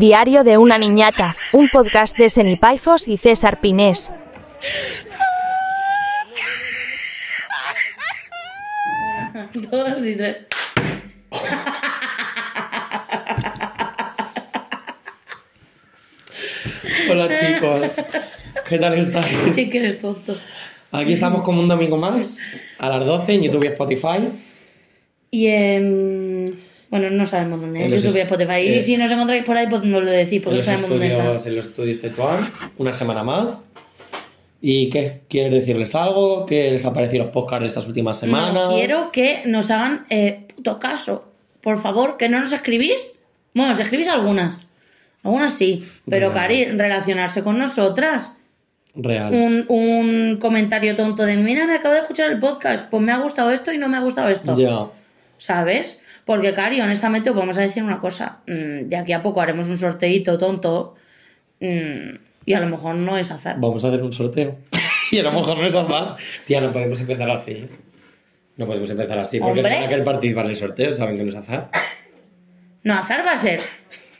Diario de una niñata, un podcast de Senipaifos y César Pinés. Dos y tres. Hola chicos, ¿qué tal estáis? Sí que eres tonto. Aquí estamos como un domingo más, a las 12 en YouTube y Spotify. Y en... Bueno, no sabemos dónde. YouTube y Spotify. eh, y si nos encontráis por ahí, pues no lo decís, porque no sabemos dónde está. en los estudios Tetuán, una semana más. ¿Y qué? ¿Quieres decirles algo? ¿Qué les ha parecido los podcasts de estas últimas semanas? No quiero que nos hagan eh, puto caso. Por favor, que no nos escribís. Bueno, nos escribís algunas. Algunas sí. Pero. Cari, relacionarse con nosotras. Real. Un, un comentario tonto de, mira, me acabo de escuchar el podcast, pues me ha gustado esto y no me ha gustado esto. Ya. ¿Sabes? Porque, Cari, honestamente, os vamos a decir una cosa. Mm, De aquí a poco haremos un sorteito tonto. mm, Y a lo mejor no es azar. Vamos a hacer un sorteo. y a lo mejor no es azar. Tía, no podemos empezar así. No podemos empezar así, porque Hombre. los que participar en el sorteo saben que no es azar. No, azar va a ser.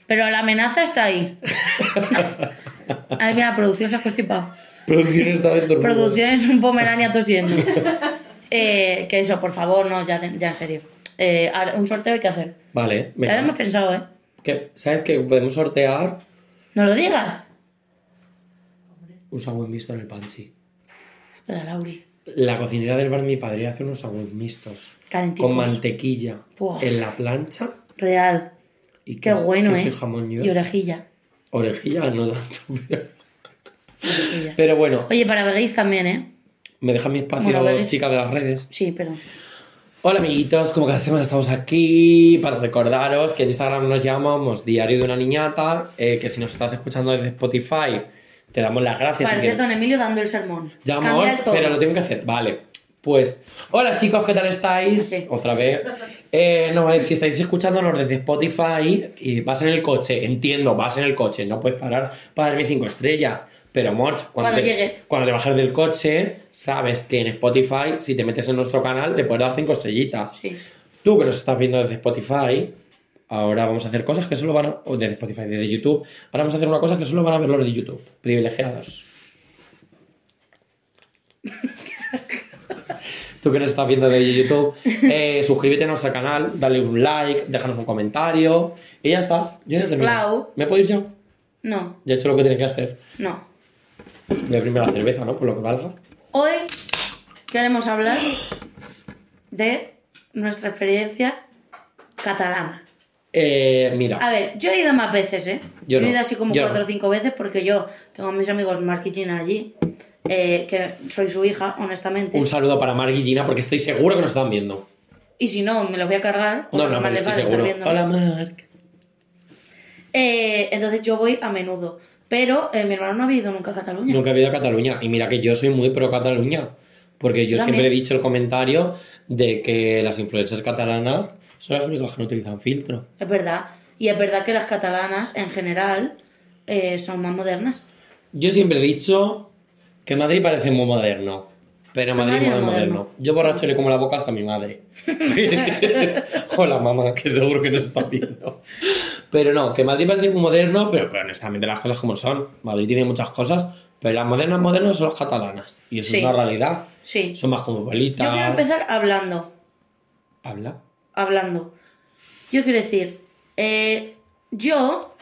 Pero la amenaza está ahí. Ay, mira, producción se ha constipado. Producción está. Producción es un pomerania tosiendo. Eh, que eso, por favor, no, ya, ya en serio. Eh, un sorteo hay que hacer. Vale, Ya hemos venga. pensado, ¿eh? ¿Qué? ¿Sabes que podemos sortear No lo digas. un sándwich mixto en el panchi? De la Lauri. La cocinera del bar de mi padre hace unos sándwiches mixtos. Calenticos. Con mantequilla en la plancha Real. y Qué queso- bueno, queso ¿eh? y jamón. Y orejilla. Orejilla no tanto, pero... Orejilla. Pero bueno, Oye, para veguéis también, ¿eh? me deja mi espacio Bueno, chica de las redes. Sí, perdón. Hola amiguitos, como cada semana estamos aquí para recordaros que en Instagram nos llamamos Diario de una Niñata, eh, que si nos estás escuchando desde Spotify te damos las gracias. Parece Don Emilio dando el sermón. Tono. pero lo tengo que hacer. Vale. Pues, hola chicos, ¿qué tal estáis? Sí. Otra vez. Eh, no, si estáis escuchándonos desde Spotify y vas en el coche, entiendo, vas en el coche, no puedes parar para darme cinco estrellas. Pero, Morch, cuando, Cuando te, llegues. cuando te bajes del coche, sabes que en Spotify, si te metes en nuestro canal, le puedes dar cinco estrellitas. Sí. Tú que nos estás viendo desde Spotify, ahora vamos a hacer cosas que solo van a. O desde Spotify, desde YouTube. Ahora vamos a hacer una cosa que solo van a ver los de YouTube. Privilegiados. Tú que nos estás viendo desde YouTube, eh, suscríbete a nuestro canal, dale un like, déjanos un comentario y ya está. Yo ya. ¿Me podéis ya? No, Ya he hecho lo que tenía que hacer. no. Voy a primero la cerveza, ¿no? Por lo que valga. Hoy queremos hablar de nuestra experiencia catalana. Eh, mira. A ver, yo he ido más veces, ¿eh? Yo he no, ido así como yo cuatro no. o cinco veces porque yo tengo a mis amigos Mark y Gina allí, eh, que soy su hija, honestamente. Un saludo para Mark y Gina porque estoy seguro que nos están viendo. Y si no, me los voy a cargar. No, no, les estoy seguro. viendo. Hola, Mark. Eh, entonces yo voy a menudo. Pero eh, mi hermano no ha ido nunca a Cataluña. Nunca he ido a Cataluña. Y mira que yo soy muy pro Cataluña. Porque yo También. siempre he dicho el comentario de que las influencers catalanas son las únicas que no utilizan filtro. Es verdad. Y es verdad que las catalanas, en general, eh, son más modernas. Yo siempre he dicho que Madrid parece muy moderno. Pero Madrid, Madrid no es es moderno. moderno. Yo borracho le como la boca hasta a mi madre. Hola mamá, que seguro que nos está viendo. Pero no, que Madrid parece muy moderno, pero, pero honestamente las cosas como son. Madrid tiene muchas cosas, pero las modernas modernas son las catalanas. Y eso Sí. es una realidad. Sí. Son más como bolitas. Yo quiero empezar hablando. Habla. Hablando. Yo quiero decir, eh, yo,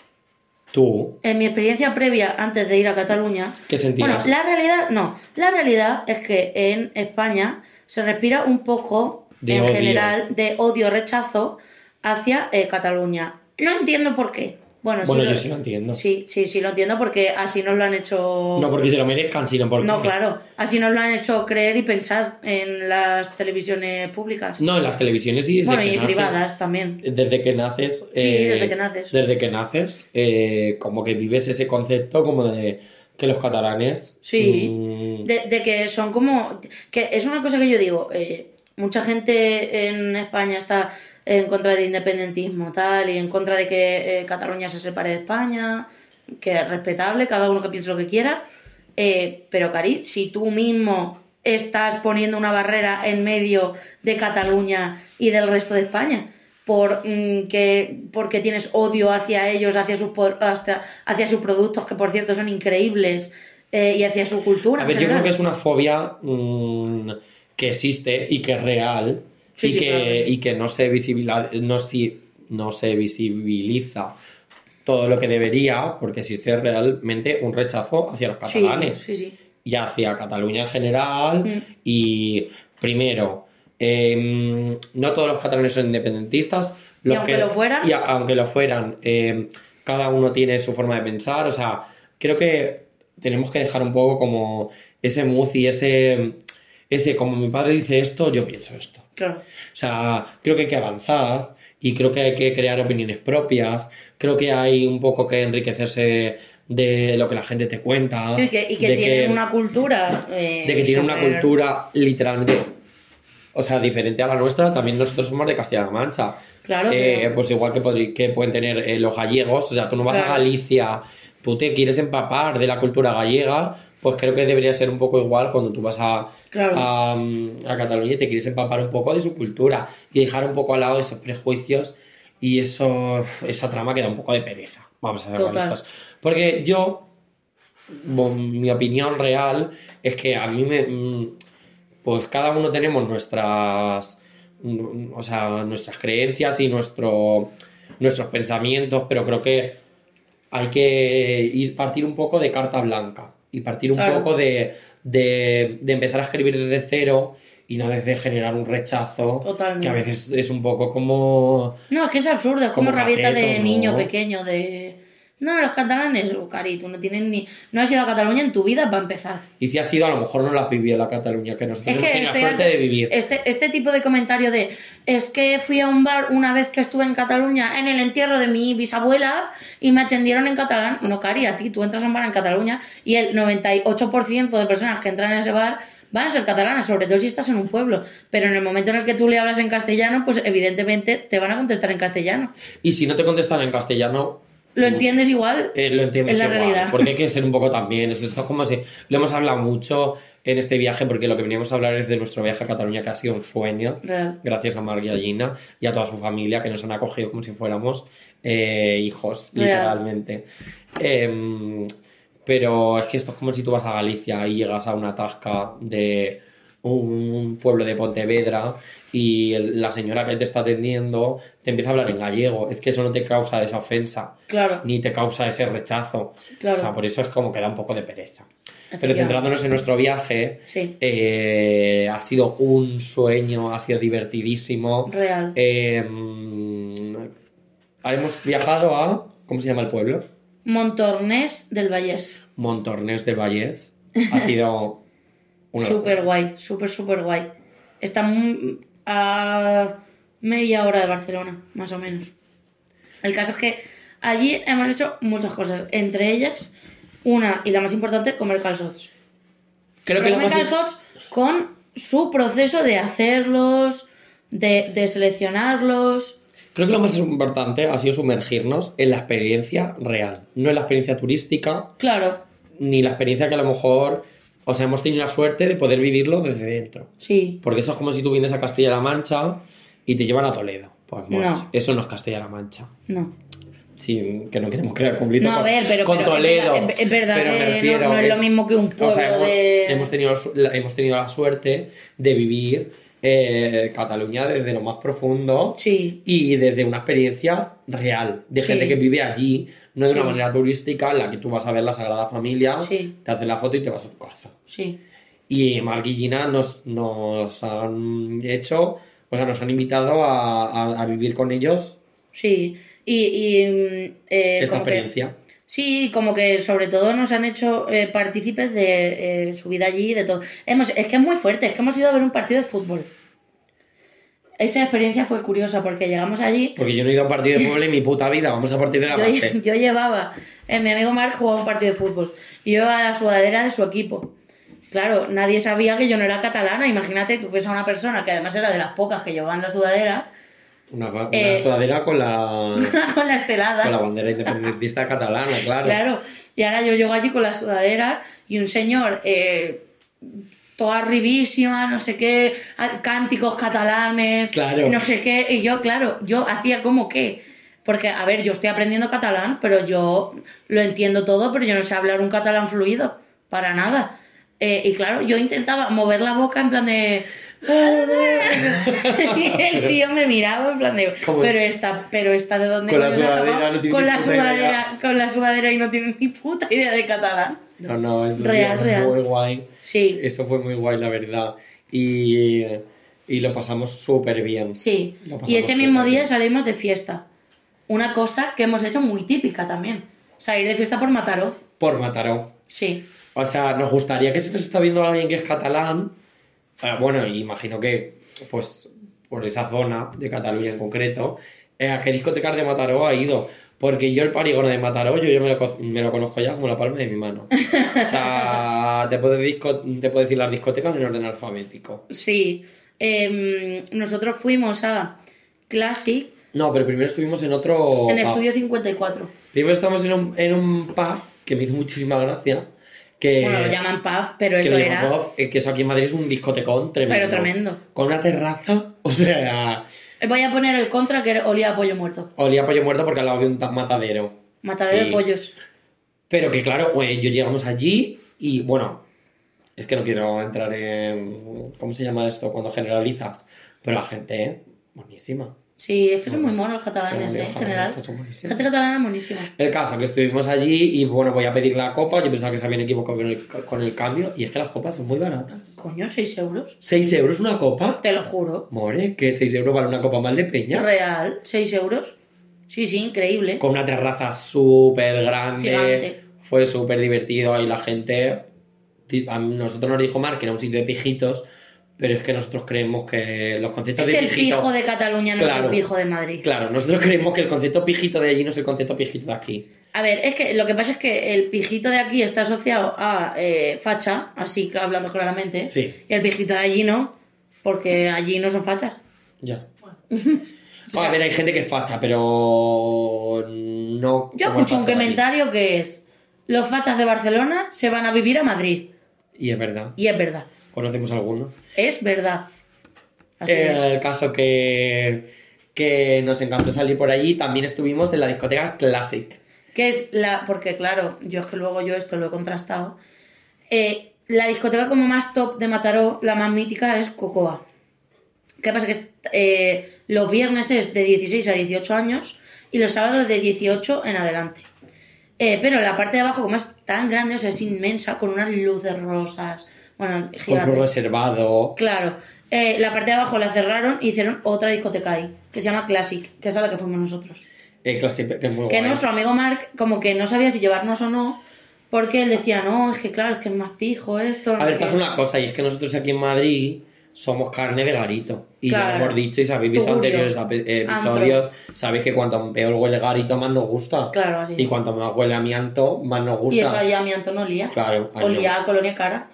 Tú, en mi experiencia previa antes de ir a Cataluña, ¿qué sentías? bueno, la realidad, no, la realidad es que en España se respira un poco, De en odio. general, de odio, rechazo hacia eh, Cataluña. No entiendo por qué. Bueno, Bueno, sí, yo lo- sí lo entiendo. Sí, sí, sí lo entiendo porque así nos lo han hecho... No porque se lo merezcan, sino porque... No, claro. Así nos lo han hecho creer y pensar en las televisiones públicas. No, en las televisiones y bueno, y naces- privadas también. Desde que naces... Sí, eh, desde que naces. Desde que naces, eh, como que vives ese concepto como de que los catalanes... Sí. mm, De, de que son como. que es una cosa que yo digo. eh, mucha gente en España está en contra del independentismo tal y en contra de que eh, Cataluña se separe de España, que es respetable, cada uno que piense lo que quiera. eh, pero, Cari, si tú mismo estás poniendo una barrera en medio de Cataluña y del resto de España, por mm, que porque tienes odio hacia ellos, hacia sus hasta- hacia sus productos, que por cierto son increíbles, eh, y hacia su cultura. A ver, yo creo que es una fobia mm, que existe y que es real Sí, y, sí, que, claro que sí. y que no se, visibiliza, no, si- no se visibiliza todo lo que debería porque existe realmente un rechazo hacia los catalanes y hacia Cataluña en general. Mm. Y primero, em, no todos los catalanes son independentistas. Y aunque lo fueran. Y a- aunque lo fueran, em, cada uno tiene su forma de pensar. O sea, creo que tenemos que dejar un poco como ese mood y ese, ese, como mi padre dice esto, yo pienso esto. Claro. O sea, creo que hay que avanzar y creo que hay que crear opiniones propias. Creo que hay un poco que enriquecerse de lo que la gente te cuenta. Y que, y que tienen una cultura. eh, de que tienen una cultura literalmente, o sea, diferente a la nuestra. También nosotros somos de Castilla-La Mancha. Claro, Eh, pero- Pues igual que, podri- que pueden tener eh, los gallegos. O sea, tú no vas Claro. a Galicia, tú te quieres empapar de la cultura gallega. Pues creo que debería ser un poco igual cuando tú vas a, Claro. a, a Cataluña y te quieres empapar un poco de su cultura y dejar un poco al lado esos prejuicios y eso, esa trama que da un poco de pereza. Vamos a ser realistas. Porque yo, mi opinión real es que a mí me. mm, Pues cada uno tenemos nuestras. mm, O sea, nuestras creencias y nuestro, nuestros pensamientos, pero creo que hay que ir partir un poco de carta blanca y partir un Claro. poco de, de, de empezar a escribir desde cero y no desde generar un rechazo Totalmente. que a veces es un poco como No, es que es absurdo, es como, Como rabieta de niño pequeño, de... No, los catalanes, oh, cari, tú no tienen ni... No has ido a Cataluña en tu vida para empezar. y si ha sido a lo mejor no la has vivido la Cataluña que nosotros Es hemos que la estoy suerte de vivir Este, este tipo de comentario de es que fui a un bar una vez que estuve en Cataluña en el entierro de mi bisabuela y me atendieron en catalán. No, Cari, a ti, tú entras a un bar en Cataluña y el 98% de personas que entran en ese bar van a ser catalanas, sobre todo si estás en un pueblo. Pero en el momento en el que tú le hablas en castellano, pues evidentemente te van a contestar en castellano. y si no te contestan en castellano ¿Lo entiendes igual? Eh, lo entiendes Es la igual, realidad. porque hay que ser un poco también. Esto es como si lo hemos hablado mucho en este viaje, porque lo que veníamos a hablar es de nuestro viaje a Cataluña, que ha sido un sueño. Real. Gracias a Marc y a Gina y a toda su familia que nos han acogido como si fuéramos eh, hijos, Real. literalmente. Em, pero es que esto es como si tú vas a Galicia y llegas a una tasca de un pueblo de Pontevedra y el- la señora que te está atendiendo te empieza a hablar en gallego. Es que eso no te causa esa ofensa Claro, ni te causa ese rechazo. Claro. O sea, por eso es como que da un poco de pereza. Pero centrándonos en nuestro viaje, sí, eh, ha sido un sueño, ha sido divertidísimo. real. Eh, mm, hemos viajado a. ¿Cómo se llama el pueblo? Montornés del Vallés. Montornés del Vallés. Ha sido Súper guay, súper, súper guay. Está a media hora de Barcelona, más o menos. El caso es que allí hemos hecho muchas cosas, entre ellas, una y la más importante, comer calzots. Creo que lo comer calzots con su proceso de hacerlos, de, de seleccionarlos. creo que lo más importante ha sido sumergirnos en la experiencia real. No en la experiencia turística, Claro, ni la experiencia que a lo mejor. O sea, hemos tenido la suerte de poder vivirlo desde dentro. sí, Porque eso es como si tú vienes a Castilla-La Mancha y te llevan a Toledo. Pues No. eso no es Castilla-La Mancha. no. Sí, que no queremos crear conflicto No, a con, ver, pero, con pero Toledo. Es verdad, pero me no- es lo mismo que un pueblo o sea, hemos, de... hemos tenido, su- la- hemos tenido la suerte de vivir eh, Cataluña desde lo más profundo Sí, y desde una experiencia real, de Sí. gente que vive allí, no de una manera turística en la que tú vas a ver la Sagrada Familia, te haces la foto y te vas a tu casa. sí. Y Gina nos, nos han hecho, o sea, nos han invitado a, a- a vivir con ellos Sí, y, y, mm, eh, esta que- experiencia. Sí, como que sobre todo nos han hecho eh, partícipes de eh, su vida allí, de todo. Hemos, es que es muy fuerte, es que hemos ido a ver un partido de fútbol. Esa experiencia fue curiosa porque llegamos allí, Porque yo no he ido a un partido de fútbol en mi puta vida, vamos a partir de la yo, base. yo llevaba, eh, mi amigo Mark jugaba un partido de fútbol y yo llevaba la sudadera de su equipo. Claro, nadie sabía que yo no era catalana, imagínate, tú ves a una persona que además era de las pocas que llevaban la sudadera, Una, una Eh, sudadera con la, con la estelada. con la bandera independentista catalana, claro. Claro, y ahora yo llego allí con la sudadera y un señor eh, toda arribísima, no sé qué, cánticos catalanes, Claro. no sé qué. Y yo, claro, yo hacía como que. Porque, a ver, yo estoy aprendiendo catalán, pero yo lo entiendo todo, pero yo no sé hablar un catalán fluido, para nada. Eh, y claro, yo intentaba mover la boca en plan de. y el tío me miraba en plan de. Pero esta, pero esta de dónde Con la sudadera no con la sudadera, con la sudadera y no tiene ni puta idea de catalán. No, no, eso Real, sí, real. muy guay. Sí, Eso fue muy guay, la verdad. Y, y lo pasamos súper bien. sí. Y ese mismo día bien. salimos de fiesta. Una cosa que hemos hecho muy típica también. Salir de fiesta por Mataró. Por Mataró. Sí. O sea, nos gustaría que si nos está viendo alguien que es catalán, eh, bueno, imagino que, pues, por esa zona de Cataluña en concreto, eh, ¿a qué discotecas de Mataró ha ido? Porque yo el parígono de Mataró, yo, yo me, lo, co- me lo conozco ya como la palma de mi mano. O sea, te puedo, disco- te puedo decir las discotecas en orden alfabético. Sí. Em, nosotros fuimos a Classic No, pero primero estuvimos en otro... en pub. Estudio 54. Primero estamos en un, en un pub que me hizo muchísima gracia. Que, Bueno, lo llaman pub, pero que eso llaman era. pub, que eso aquí en Madrid es un discotecón tremendo. Pero tremendo. Con una terraza, o sea, Voy a poner el contra que olía a pollo muerto. olía a pollo muerto porque al lado había un ta- matadero. Matadero Sí. de pollos. Pero que claro, eh, yo llegamos allí y bueno, es que no quiero entrar en. ¿Cómo se llama esto? Cuando generalizas. Pero la gente, eh, buenísima. Sí, es que son muy monos los catalanes, eh, en general. Gente catalana buenísima. El caso que estuvimos allí y bueno, voy a pedir la copa. Yo pensaba que se habían equivocado con el, con el cambio y es que las copas son muy baratas. Coño, 6 euros. 6 euros una copa. Te lo juro. More, que 6 euros vale una copa mal de peña. Real, 6 euros. Sí, sí, increíble. Con una terraza súper grande. Gigante. Fue súper divertido. Ahí la gente. A nosotros nos dijo Mar que era un sitio de pijitos. Pero es que nosotros creemos que los conceptos Es que el pijito. pijo de Cataluña no es el pijo de Madrid. Claro, nosotros creemos que el concepto pijito de allí no es el concepto pijito de aquí. A ver, es que lo que pasa es que el pijito de aquí está asociado a eh, facha, así hablando claramente. Sí. Y el pijito de allí no, porque allí no son fachas. Ya. a ver, hay gente que es facha, pero. No. Yo escucho un comentario que es: los fachas de Barcelona se van a vivir a Madrid. Y es verdad. Y es verdad. Conocemos alguno. Es verdad. Así Eh, es. el caso que, que nos encantó salir por allí. También estuvimos en la discoteca Classic. Que es la. Porque, claro, yo es que luego yo esto lo he contrastado. Eh, la discoteca como más top de Mataró, la más mítica, es Cocoa. ¿Qué pasa? Que eh, los viernes es de 16 a 18 años y los sábados de 18 en adelante. Eh, pero la parte de abajo, como es tan grande, o sea, es inmensa, con unas luces rosas. Bueno, Con su gigante. reservado. Claro. Eh, la parte de abajo la cerraron y hicieron otra discoteca ahí, que se llama Classic, que es a la que fuimos nosotros. El Classic, que es muy Que guay. nuestro amigo Mark, como que no sabía si llevarnos o no, porque él decía, no, es que claro, es que es más pijo esto. no A ver, sé qué". pasa una cosa, y es que nosotros aquí en Madrid somos carne de garito. Y ya lo hemos dicho, y si habéis visto anteriores ape- episodios, sabéis que cuanto peor huele garito, más nos gusta. Claro, así Y es. cuanto más huele amianto, más nos gusta. Y eso allá a mi Anton olía. Claro, Olía no. a colonia cara.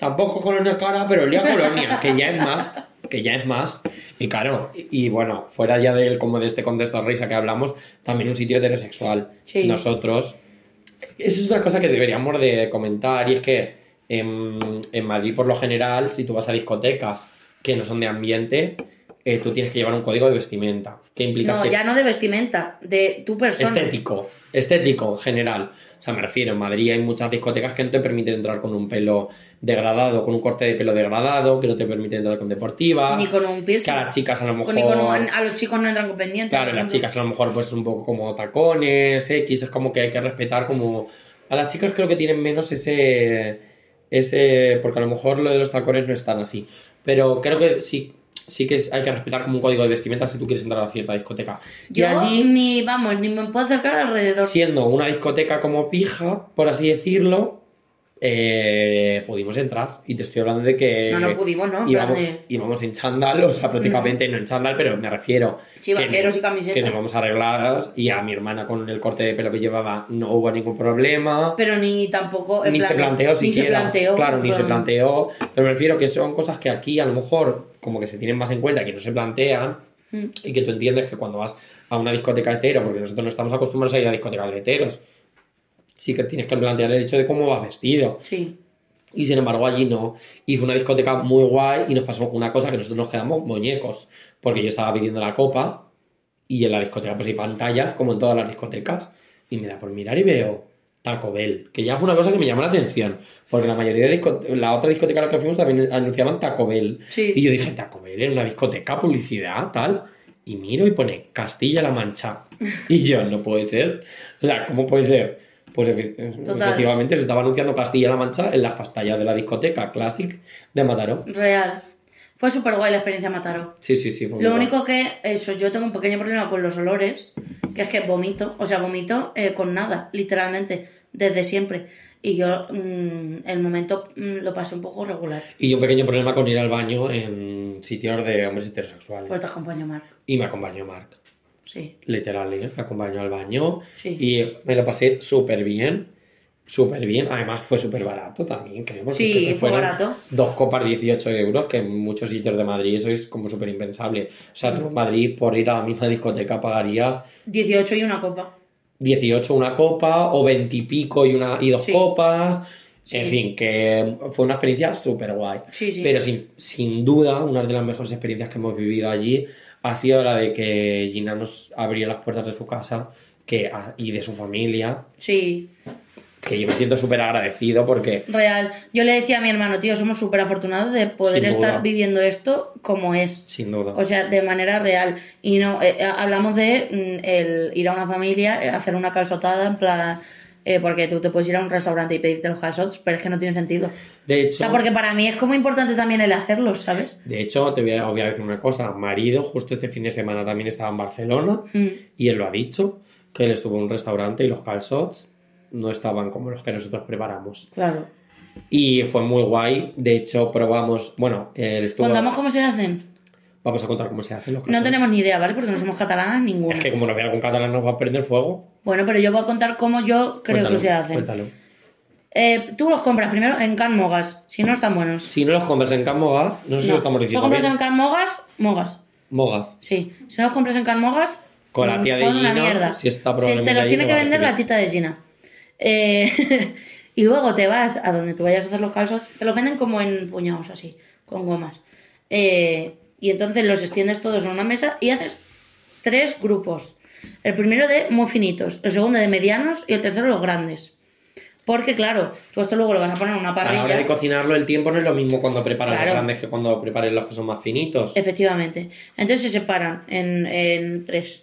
Tampoco colonia cara, pero olía a colonia, que ya es más. Que ya es más. Y claro, y, y bueno, fuera ya del como de este contexto de risa que hablamos, también un sitio heterosexual. Sí. Nosotros. Eso es una cosa que deberíamos de comentar, y es que en, en Madrid, por lo general, si tú vas a discotecas que no son de ambiente, eh, tú tienes que llevar un código de vestimenta. ¿Qué implica No, este- ya no de vestimenta, de tu persona. Estético, estético en general. O sea, me refiero, en Madrid hay muchas discotecas que no te permiten entrar con un pelo degradado, con un corte de pelo degradado, que no te permiten entrar con deportivas. Ni con un Que piercing. a las chicas a lo mejor. Ni con un- a los chicos no entran con pendientes. Claro, las chicas a lo mejor pues es un poco como tacones, X, es como que hay que respetar como... A las chicas creo que tienen menos ese... ese porque a lo mejor lo de los tacones no es tan así. Pero creo que sí, sí que es- hay que respetar como un código de vestimenta si tú quieres entrar a cierta discoteca. Yo y allí, ni, vamos, ni me puedo acercar alrededor. siendo una discoteca como pija, por así decirlo, eh, pudimos entrar. Y te estoy hablando de que... No, no pudimos, ¿no? Íbamos, de- íbamos en chándal, o sea, prácticamente no en chándal, pero me refiero. Sí, que- vaqueros y camiseta. Que nos vamos arregladas y a mi hermana con el corte de pelo que llevaba no hubo ningún problema. Pero ni tampoco. en Ni plan se planteó Ni se planteó. Claro, ni se plan- planteó. Pero me refiero que son cosas que aquí a lo mejor como que se tienen más en cuenta, que no se plantean Mm. y que tú entiendes que cuando vas a una discoteca hetero, porque nosotros no estamos acostumbrados a ir a discotecas de heteros, sí que tienes que plantear el hecho de cómo va vestido. Sí. Y sin embargo allí no. Y fue una discoteca muy guay y nos pasó una cosa que nosotros nos quedamos muñecos. Porque yo estaba pidiendo la copa y en la discoteca pues hay pantallas como en todas las discotecas. Y me da por mirar y veo Taco Bell. Que ya fue una cosa que me llamó la atención. Porque la mayoría de la otra discoteca a la que fuimos también anunciaban Taco Bell. Sí. Y yo dije, Taco Bell en una discoteca, publicidad, tal. Y miro y pone Castilla-La Mancha. Y yo, no puede ser. O sea, ¿cómo puede ser? Pues Total. efectivamente se estaba anunciando Castilla-La Mancha en las pantallas de la discoteca Classic de Mataró. Real. Fue súper guay la experiencia Mataró. Sí, sí, sí. fue Lo guay. único que, eso, yo tengo un pequeño problema con los olores, que es que vomito, o sea, vomito eh, con nada, literalmente, desde siempre. Y yo, mm, el momento mm, lo pasé un poco regular. Y un pequeño problema con ir al baño en sitios de hombres heterosexuales. Pues te acompaño, Marc. Y me acompañó Mark. Sí. Literal, ¿eh? me acompañó al baño. Sí. Y me lo pasé súper bien. Súper bien. Además fue súper barato también, creo. porque Sí, creo que fue barato. Dos copas 18 euros, que en muchos sitios de Madrid eso es como súper impensable. O sea, tú en Madrid por ir a la misma discoteca pagarías 18 y una copa. 18 una copa o 20 y pico y, una, y dos Sí. copas. Sí. En fin, que fue una experiencia súper guay. Sí, sí. Pero sin, sin duda, una de las mejores experiencias que hemos vivido allí ha sido la de que Gina nos abrió las puertas de su casa que, a- y de su familia, Sí, que yo me siento súper agradecido porque real. Yo le decía a mi hermano, tío, somos súper afortunados de poder estar viviendo esto como es. sin duda. O sea, de manera real. Y no, eh, eh, hablamos de mm, el ir a una familia, eh, hacer una calzotada, en plan. Eh, porque tú te puedes ir a un restaurante y pedirte los calzots, pero es que no tiene sentido. de O hecho, sea, porque para mí es como importante también el hacerlos, ¿sabes? de hecho te voy a, voy a decir una cosa. Marido justo este fin de semana también estaba en Barcelona Mm. y él lo ha dicho, que él estuvo en un restaurante y los calzots no estaban como los que nosotros preparamos. Claro. Y fue muy guay. De hecho, probamos. Bueno, él estuvo. ¿Contamos cómo se hacen? Vamos a contar cómo se hacen los No tenemos ni idea, ¿vale? Porque no somos catalanas ninguna. Es que como no vea algún catalán nos va a prender fuego. Bueno, pero yo voy a contar cómo yo creo Cuéntalo, que se hacen. Cuéntalo. Eh, tú los compras primero en Can Mogas, si no están buenos. Si no los compras en Can Mogas, no sé si No. lo estamos Si diciendo los compras en Can Mogas, Mogas. Mogas. Sí. Si no los compras en Can Mogas, Con la tía de son una Gina, mierda. si está Sí, te los tiene que vender la tita de Gina. Eh, y luego te vas a donde tú vayas a hacer los calzos, te los venden como en puñados así, con gomas. Eh, y entonces los extiendes todos en una mesa y haces tres grupos. El primero de muy finitos, el segundo de medianos y el tercero los grandes. Porque claro, tú esto luego lo vas a poner en una A la parrilla. hora de cocinarlo, el tiempo no es lo mismo cuando preparas Claro. los grandes que cuando prepares los que son más finitos. Efectivamente. Entonces se separan en, en tres.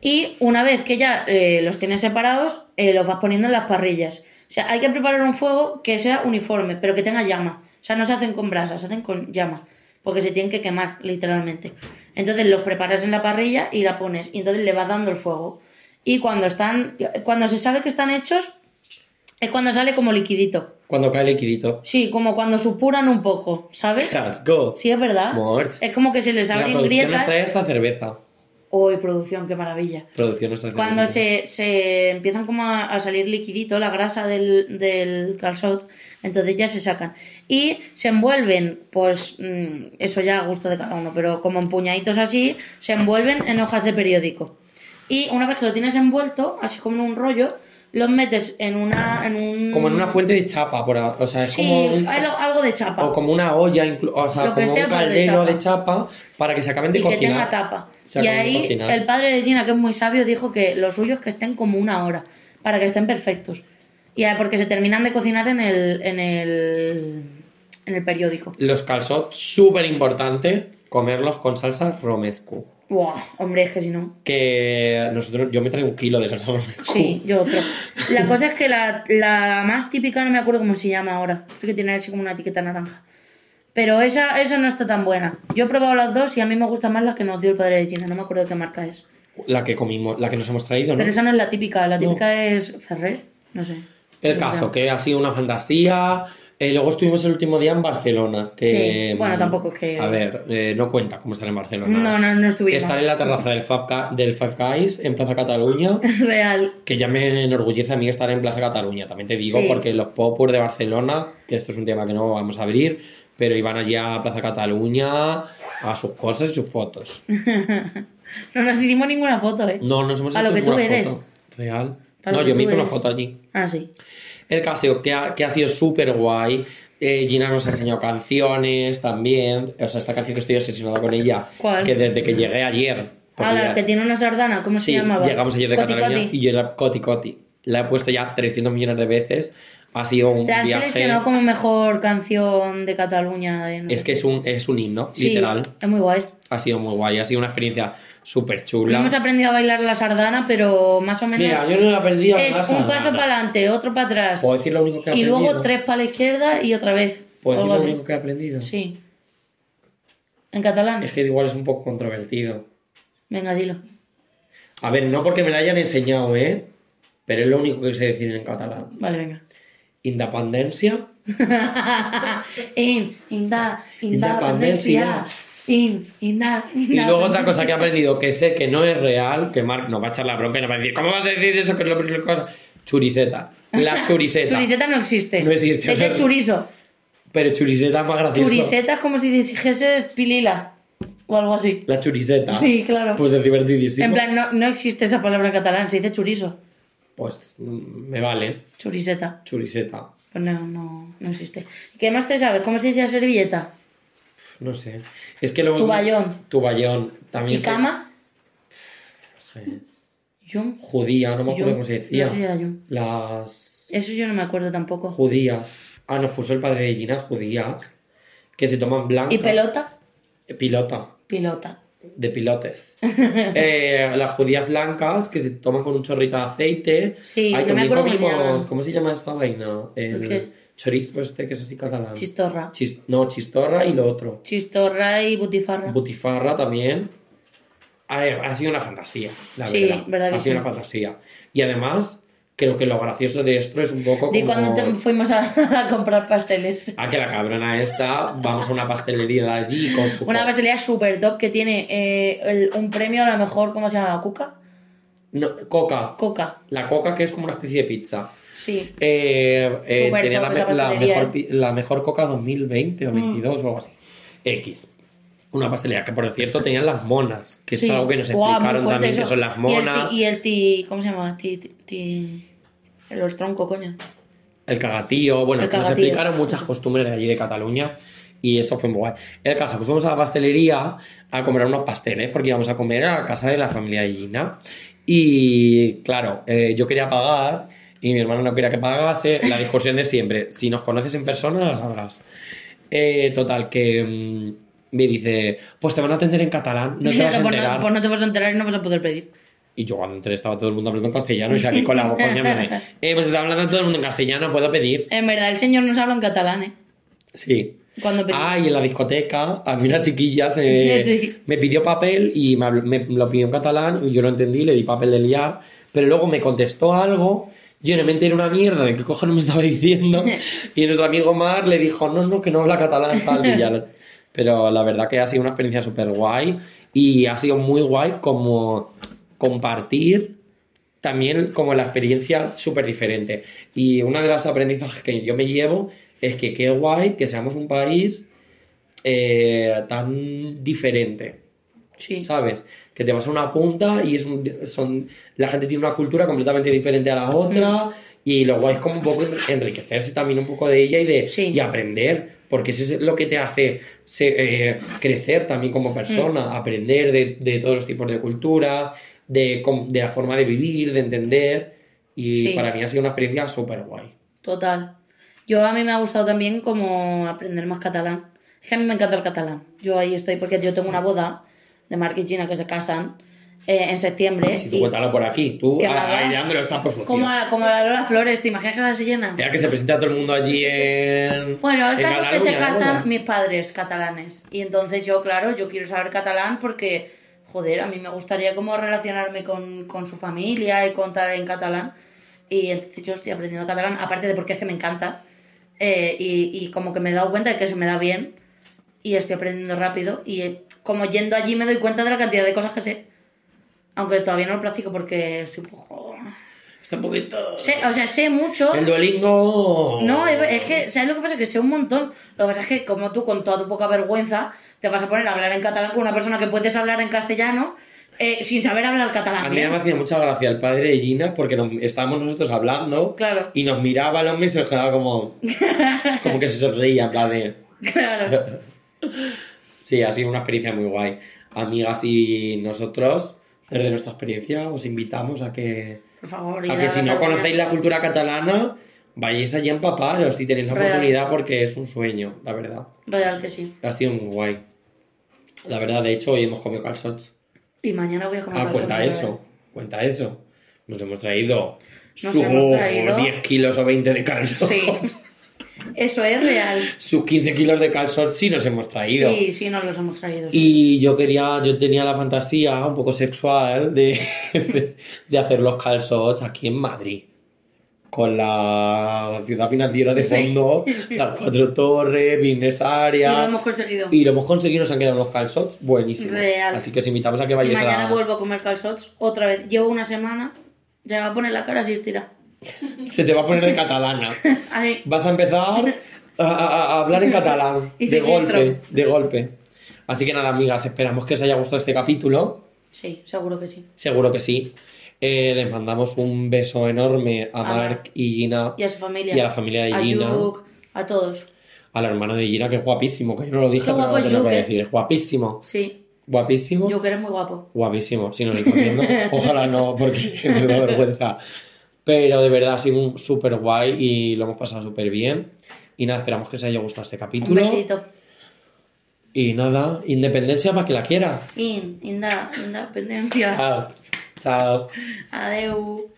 Y una vez que ya eh, los tienes separados, eh, los vas poniendo en las parrillas. O sea, hay que preparar un fuego que sea uniforme, pero que tenga llama. O sea, no se hacen con brasas, se hacen con llama. Porque se tienen que quemar, literalmente. Entonces los preparas en la parrilla y la pones. Y entonces le vas dando el fuego. Y cuando están. Cuando se sabe que están hechos, es cuando sale como liquidito. Cuando cae liquidito. Sí, como cuando supuran un poco, ¿sabes? Let's go. Sí, es verdad. Mort. Es como que se les abren grietas. trae esta cerveza. Uy, producción, qué maravilla. Producción Cuando se, se empiezan como a, a salir liquidito, la grasa del, del calzot, entonces ya se sacan. Y se envuelven, pues mm, eso ya a gusto de cada uno, pero como en puñaditos así, se envuelven en hojas de periódico. Y una vez que lo tienes envuelto, así como en un rollo, los metes en una... En un... Como en una fuente de chapa, por o sea, es Sí, como un- algo, de chapa. o como una olla, inclu- o sea, Lo que como sea, un pero de caldero chapa. de chapa. para que se acaben de y que cocinar. tenga tapa. Se y ahí cocinar. el padre de Gina, que es muy sabio, dijo que lo suyo es que estén como una hora, para que estén perfectos. Y ah, porque se terminan de cocinar en el, en el, en el periódico. Los calzots, súper importante, comerlos con salsa romescu. Buah, hombre, es que si no. Que nosotros, yo me traigo un kilo de salsa romescu. Sí, yo otro. La cosa es que la, la más típica, no me acuerdo cómo se llama ahora. Es que tiene así como una etiqueta naranja. Pero esa, esa no está tan buena. Yo he probado las dos y a mí me gusta más la que nos dio el padre de Gina. No me acuerdo de qué marca es. La que comimos, la que nos hemos traído, ¿no? Pero esa no es la típica. La típica es Ferrer. No sé. El caso, que ha sido una fantasía. Eh, luego estuvimos el último día en Barcelona. Que, Sí, bueno, tampoco es que- A ver, eh, no cuenta cómo estar en Barcelona. No, no, no estuvimos. Estar en la terraza del del Five Guys en Plaza Cataluña. Real. Que ya me enorgullece a mí estar en Plaza Cataluña, también te digo, Sí. porque los popurs de Barcelona, que esto es un tema que no vamos a abrir, pero iban allá a Plaza Cataluña a sus cosas y sus fotos. No nos hicimos ninguna foto, ¿eh? No nos hemos A hecho lo que tú eres. foto. Real. No, yo me hice una foto allí. Ah, sí. El caso que ha, que ha sido súper guay. Eh, Gina nos ha enseñado canciones también. O sea, esta canción que estoy obsesionado con ella. ¿Cuál? Que desde que llegué ayer. Ah, la que tiene una sardana, ¿cómo Sí, se llamaba? llegamos ayer de Coti Cataluña Coti. y yo la Coti Coti. La he puesto ya 300 millones de veces. Ha sido un La han viaje. seleccionado como mejor canción de Cataluña. De Es que es un, es un himno, Sí, literal. es muy guay. Ha sido muy guay. Ha sido una experiencia súper chula. Hemos aprendido a bailar la sardana, pero más o menos. Mira, yo no he aprendido es nada, un paso para adelante, otro para atrás. ¿Puedo decir lo único que he Y aprendido? luego tres para la izquierda y otra vez. ¿Puedo decir lo así. único que he aprendido? Sí. ¿En catalán? Es que igual es un poco controvertido. Venga, dilo. A ver, no porque me lo hayan enseñado, ¿eh? Pero es lo único que sé decir en catalán. Vale, venga. Independencia. In, inda, Independencia. independencia. In, inda, Y luego otra cosa que he aprendido que sé que no es real, que Marc nos va a echar la bronca y nos va a decir, ¿cómo vas a decir eso? Que es lo primero que? Churiseta. La churiseta. Churiseta no existe. No existe. Es de churizo. Pero churiseta es más gracioso. Churiseta es como si dijeses pilila. O algo así. La churiseta. Sí, claro. Pues es divertidísimo. En plan, no, no existe esa palabra en catalán, se dice churizo. Pues me vale. Churiseta. Churiseta. Pues no, no, no existe. ¿Y qué más te sabes? ¿Cómo se dice servilleta? No sé. Es que luego... Tuballón. Tuballón. También ¿Y cama? Judía, no me acuerdo cómo se decía. No sé si era. Las Eso yo no me acuerdo tampoco. judías. Ah, nos puso el padre de Gina, judías. Que se toman blanca. ¿Y pelota? Pilota. Pilota. De pilotes. Eh, las judías blancas que se toman con un chorrito de aceite. Sí, Ay, no me también acuerdo cómo se comimos-. ¿Cómo se llama esta vaina? El, chorizo este que es así catalán. Chistorra. Chis- no, chistorra y lo otro. Chistorra y butifarra. Butifarra también. A ver, ha sido una fantasía, la Sí, verdad. ha sido sí. una fantasía. Y además, creo que lo gracioso de esto es un poco ¿Y como... cuando te- fuimos a, a comprar pasteles? Ah, que la cabrona esta, vamos a una pastelería de allí con su... Una pastelería super top que tiene eh, el- un premio a la mejor, ¿cómo se llama? ¿Cuca? No, coca. Coca. La coca que es como una especie de pizza. Sí. Eh, eh, tenía la, mejor, la mejor coca 2020 o Mm. 22 o algo así. X. Una pastelería que, por cierto, tenían las monas, que sí. es algo que nos explicaron también, que son las Y el monas. ti- Y el ti... ¿Cómo se llama? Ti, ti, El, el tronco, coño. El cagatío, bueno, El que nos explicaron muchas costumbres de allí de Cataluña y eso fue muy guay. El caso, pues fuimos a la pastelería a comprar unos pasteles porque íbamos a comer a la casa de la familia de Gina y claro, eh, yo quería pagar y mi hermano no quería que pagase, la discusión de siempre, si nos conoces en persona la sabrás. Eh, total, que mm, me dice, pues te van a atender en catalán, no te vas a pues, enterar. no, pues no te vas a enterar y no vas a poder pedir. Y yo cuando entré estaba todo el mundo hablando en castellano y salí con la boca de, eh, pues está hablando todo el mundo en castellano, puedo pedir. En verdad, el señor nos habla en catalán, ¿eh? Sí. Cuando pedimos. Ah, y en la discoteca, a mí una chiquilla se, Sí. me pidió papel y me, me lo pidió en catalán y yo lo entendí, le di papel de liar, pero luego me contestó algo, yo no me enteré una mierda de qué cojones me estaba diciendo y nuestro amigo Mar le dijo, no, no, que no habla catalán, tal, y ya Pero la verdad que ha sido una experiencia súper guay y ha sido muy guay como compartir también como la experiencia súper diferente. Y una de las aprendizajes que yo me llevo es que qué guay que seamos un país eh, tan diferente, Sí. ¿sabes? Que te vas a una punta y es un- son, la gente tiene una cultura completamente diferente a la otra y lo guay es como un poco enriquecerse también un poco de ella y, de, Sí. y aprender, porque eso es lo que te hace se- eh, crecer también como persona, aprender de, de todos los tipos de cultura, de, de la forma de vivir, de entender y Sí. para mí ha sido una experiencia súper guay. Total. Yo a mí me ha gustado también como aprender más catalán. Es que a mí me encanta el catalán. Yo ahí estoy porque yo tengo una boda de Marc y Gina que se casan eh, en septiembre. Si tú y cuéntalo por aquí, tú a- vaya. a- llevándolo está por sucio. como, a- como la Lola Flores, ¿te imaginas que se llena? Ya que se presenta todo el mundo allí en. Bueno, el en caso es que se Cataluña, ¿no? casan mis padres catalanes. Y entonces yo, claro, yo quiero saber catalán porque, joder, a mí me gustaría como relacionarme con, con su familia y contar en catalán. Y entonces yo estoy aprendiendo catalán, aparte de porque es que me encanta. eh, y, y como que me he dado cuenta de que se me da bien. Y estoy aprendiendo rápido. Y eh, como yendo allí me doy cuenta de la cantidad de cosas que sé. Aunque todavía no lo practico porque estoy un poco... Está un poquito. Sé, o sea, sé mucho. El Duolingo. No, es, es que, ¿sabes lo que pasa? Que sé un montón. Lo que pasa es que, como tú, con toda tu poca vergüenza, te vas a poner a hablar en catalán con una persona que puedes hablar en castellano, eh, sin saber hablar catalán. A mí ¿eh? me hacía mucha gracia el padre de Gina porque nos, estábamos nosotros hablando Claro. y nos miraba el hombre y se nos quedaba como, como que se sonreía, en plan de... Claro. Sí, ha sido una experiencia muy guay. Amigas y nosotros, desde nuestra experiencia, os invitamos a que, Por favor, a que si no conocéis la cultura catalana, vayáis allí a empaparos si tenéis la Real. oportunidad porque es un sueño, la verdad. Real que sí. Ha sido muy guay. La verdad, de hecho, hoy hemos comido calzots. Y mañana voy a comer Ah, cuenta ver. eso, cuenta eso. Nos hemos traído Nos hemos traído- 10 kilos o 20 de calzots. Sí. Eso es real. Sus 15 kilos de calzots sí nos hemos traído. Sí, sí, nos los hemos traído. Y yo quería, yo tenía la fantasía un poco sexual de, de, de hacer los calzots aquí en Madrid. Con la ciudad financiera de fondo, las cuatro torres, business Y area. lo hemos conseguido. Y lo hemos conseguido, nos han quedado unos calzots buenísimos. Real. Así que os invitamos a que Y vayáis mañana a... vuelvo a comer calzots otra vez. Llevo una semana, ya me va a poner la cara así estira. Se te va a poner de catalana. Vas a empezar a, a- a hablar en catalán. Y de sin golpe, filtro. de golpe. Así que nada, amigas, esperamos que os haya gustado este capítulo. Sí, seguro que sí. Seguro que sí. Eh, les mandamos un beso enorme a A Mark Marc. y Gina. Y a su familia. Y a la familia de a Gina. Yuk, a todos. Al hermano de Gina, que es guapísimo, que yo no lo dije, Qué pero guapo lo es tengo que Yuk, ¿eh? decir. Es guapísimo. Sí. Guapísimo. Yuk eres muy guapo. Guapísimo. Si nos está viendo, ojalá no, porque me da vergüenza. Pero de verdad ha sido un súper guay y lo hemos pasado súper bien. Y nada, esperamos que os haya gustado este Un capítulo. besito. Y nada, independencia para que la quiera. In, inda, independencia. Chao. Chao. Adeu.